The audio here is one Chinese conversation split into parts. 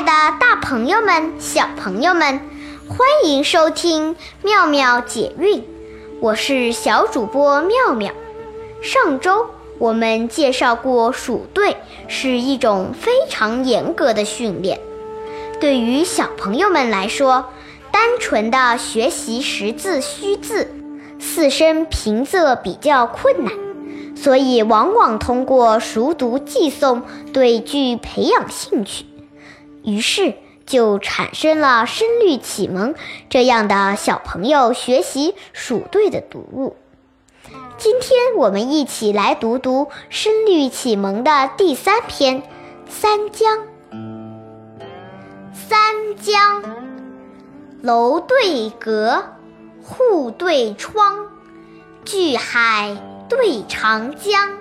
的大朋友们、小朋友们，欢迎收听妙妙解韵，我是小主播妙妙。上周我们介绍过，数对是一种非常严格的训练，对于小朋友们来说，单纯的学习识字虚字，四声平仄比较困难，所以往往通过熟读记诵对句培养兴趣。于是就产生了声律启蒙这样的小朋友学习数对的读物。今天我们一起来读读声律启蒙的第三篇《三江》。三江，楼对阁，户对窗，巨海对长江，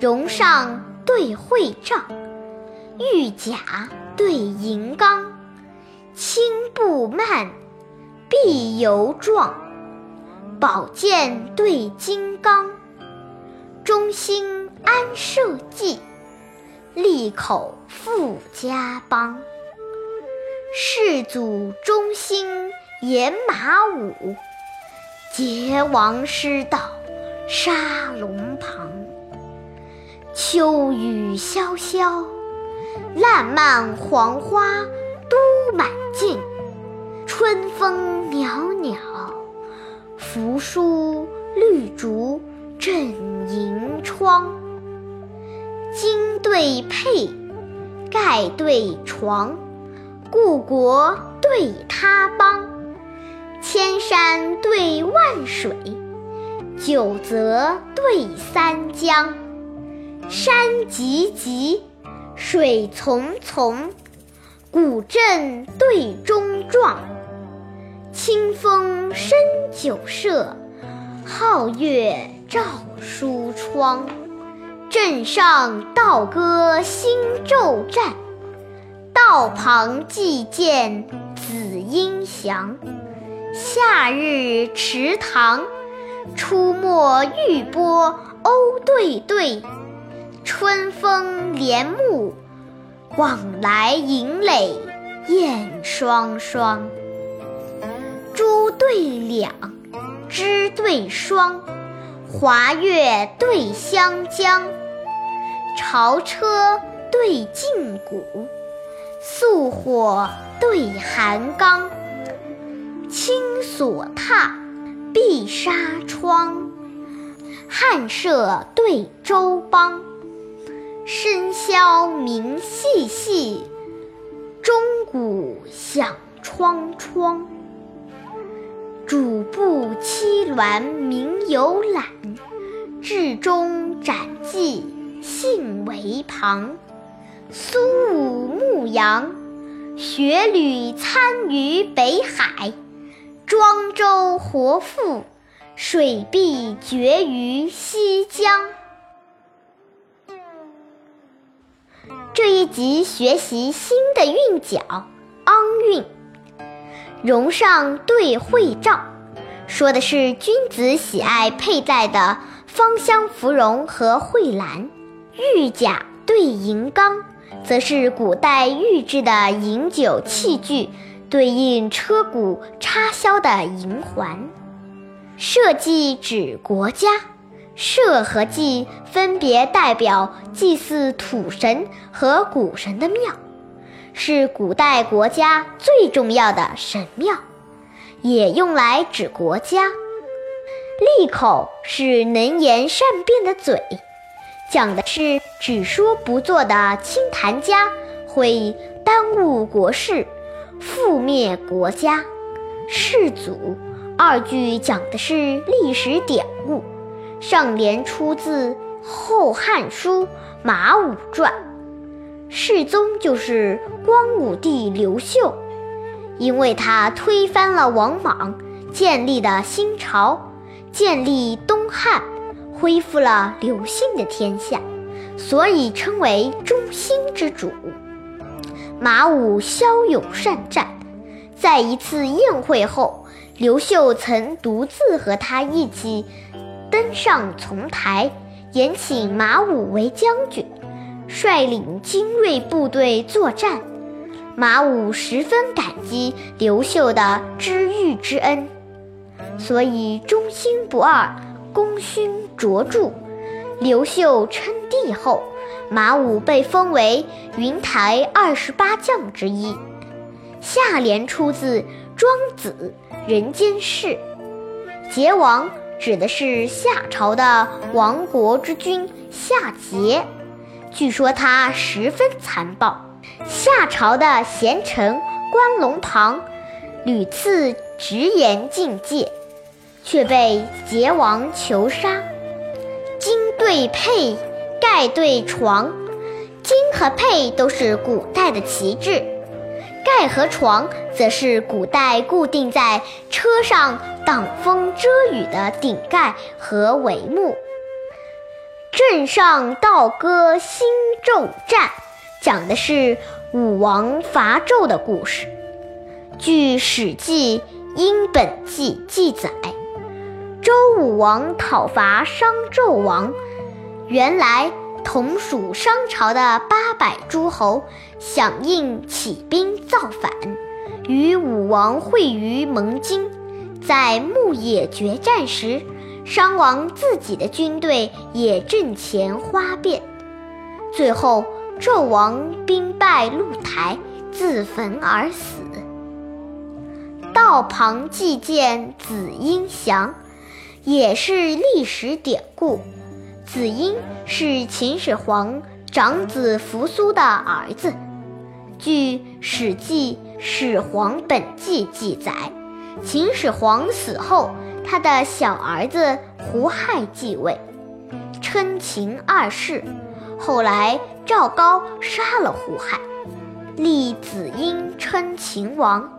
榕上对会帐，玉甲。对银刚，轻步慢，必有壮；宝剑对金刚，忠心安社稷，利口富家邦。世祖忠心严马武，桀王失道杀龙旁。秋雨潇潇。烂漫黄花都满径，春风袅袅，扶疏绿竹正迎窗。金对佩，盖对床，故国对他邦，千山对万水，九泽对三江，山急急。水淙淙，古镇对中壮；清风生酒舍，皓月照书窗。镇上道歌新昼战，道旁祭见紫英翔。夏日池塘，出没玉波鸥对对。春风帘幕，往来银垒燕双双。珠对两，枝对双，华月对湘江。朝车对禁鼓，素火对寒钢。青锁榻，碧纱窗，汉舍对周邦。笙箫鸣细细，钟鼓响窗窗。主簿七鸾鸣游览，至中展记信为旁。苏武牧羊，雪履参于北海。庄周活赋，水碧绝于西江。这一集学习新的韵脚，昂韵。容上对会照，说的是君子喜爱佩戴的芳香芙蓉和蕙兰；玉甲对银缸，则是古代玉制的饮酒器具，对应车毂插销的银环。社稷指国家。社和稷分别代表祭祀土神和谷神的庙，是古代国家最重要的神庙，也用来指国家。利口是能言善辩的嘴，讲的是只说不做的清谈家会耽误国事，覆灭国家。世祖二句讲的是历史典故。上联出自《后汉书·马武传》，世宗就是光武帝刘秀，因为他推翻了王莽，建立的新朝，建立东汉，恢复了刘姓的天下，所以称为中兴之主。马武骁勇善战，在一次宴会后，刘秀曾独自和他一起。登上丛台，延请马武为将军，率领精锐部队作战。马武十分感激刘秀的知遇之恩，所以忠心不二，功勋卓著。刘秀称帝后，马武被封为云台二十八将之一。下联出自《庄子·人间世》，桀王指的是夏朝的亡国之君夏桀，据说他十分残暴。夏朝的贤臣关龙庞屡次直言进谏，却被桀王囚杀。金对佩，盖对床，金和佩都是古代的旗帜，盖和床则是古代固定在车上挡风遮雨的顶盖和帷幕。镇上道歌新纣战。讲的是武王伐纣的故事。据《史记·殷本纪》记载，周武王讨伐商纣王，原来同属商朝的八百诸侯响应起兵造反，与武王会于盟津。在牧野决战时，商王自己的军队也阵前哗变，最后。纣王兵败露台，自焚而死。道旁祭见子婴降，也是历史典故。子婴是秦始皇长子扶苏的儿子。据《史记·始皇本纪》记载，秦始皇死后，他的小儿子胡亥继位，称秦二世。后来赵高杀了胡亥，立子婴称秦王。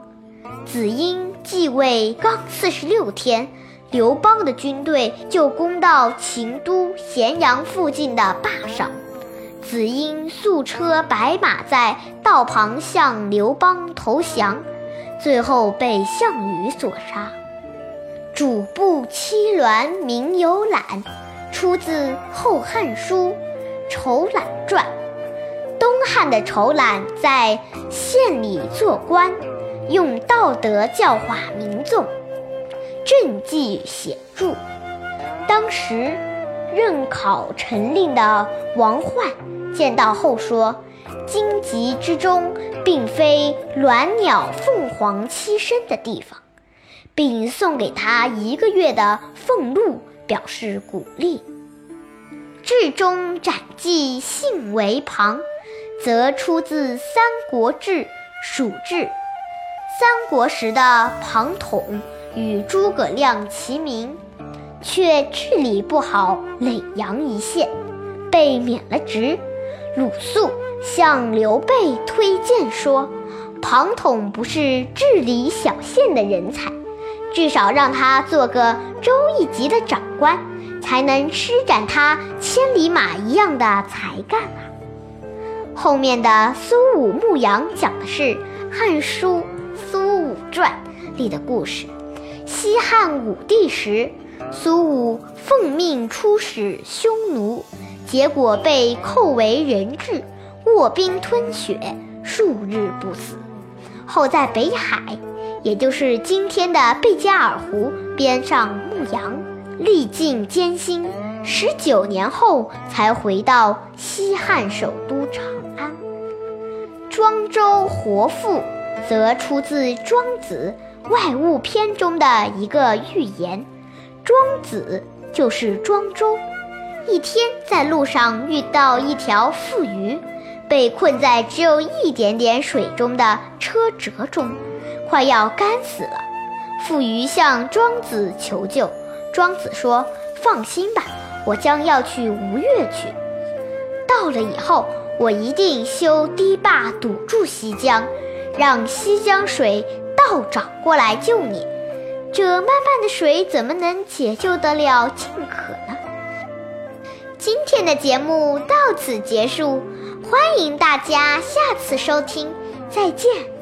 子婴继位刚四十六天，刘邦的军队就攻到秦都咸阳附近的坝上，子婴素车白马在道旁向刘邦投降，最后被项羽所杀。主簿七鸾名有览，出自《后汉书》。仇览传，东汉的仇览在县里做官，用道德教化民众，政绩显著。当时任考陈令的王焕见到后说：“荆棘之中，并非鸾鸟凤凰栖身的地方。”并送给他一个月的俸禄，表示鼓励。志中斩记信为旁，则出自《三国志·蜀志》。三国时的庞统与诸葛亮齐名，却治理不好耒阳一县，被免了职。鲁肃向刘备推荐说：“庞统不是治理小县的人才，至少让他做个州一级的长官。”才能施展他千里马一样的才干啊！后面的苏武牧羊讲的是《汉书·苏武传》里的故事。西汉武帝时，苏武奉命出使匈奴，结果被扣为人质，卧冰吞雪，数日不死。后在北海，也就是今天的贝加尔湖边上牧羊。历尽艰辛，十九年后才回到西汉首都长安。庄周活父，则出自《庄子·外物篇》中的一个寓言。庄子就是庄周。一天在路上遇到一条富鱼，被困在只有一点点水中的车辙中，快要干死了。富鱼向庄子求救。庄子说：“放心吧，我将要去吴越去。到了以后，我一定修堤坝堵住西江，让西江水道长过来救你。这漫漫的水怎么能解救得了静可呢？”今天的节目到此结束，欢迎大家下次收听，再见。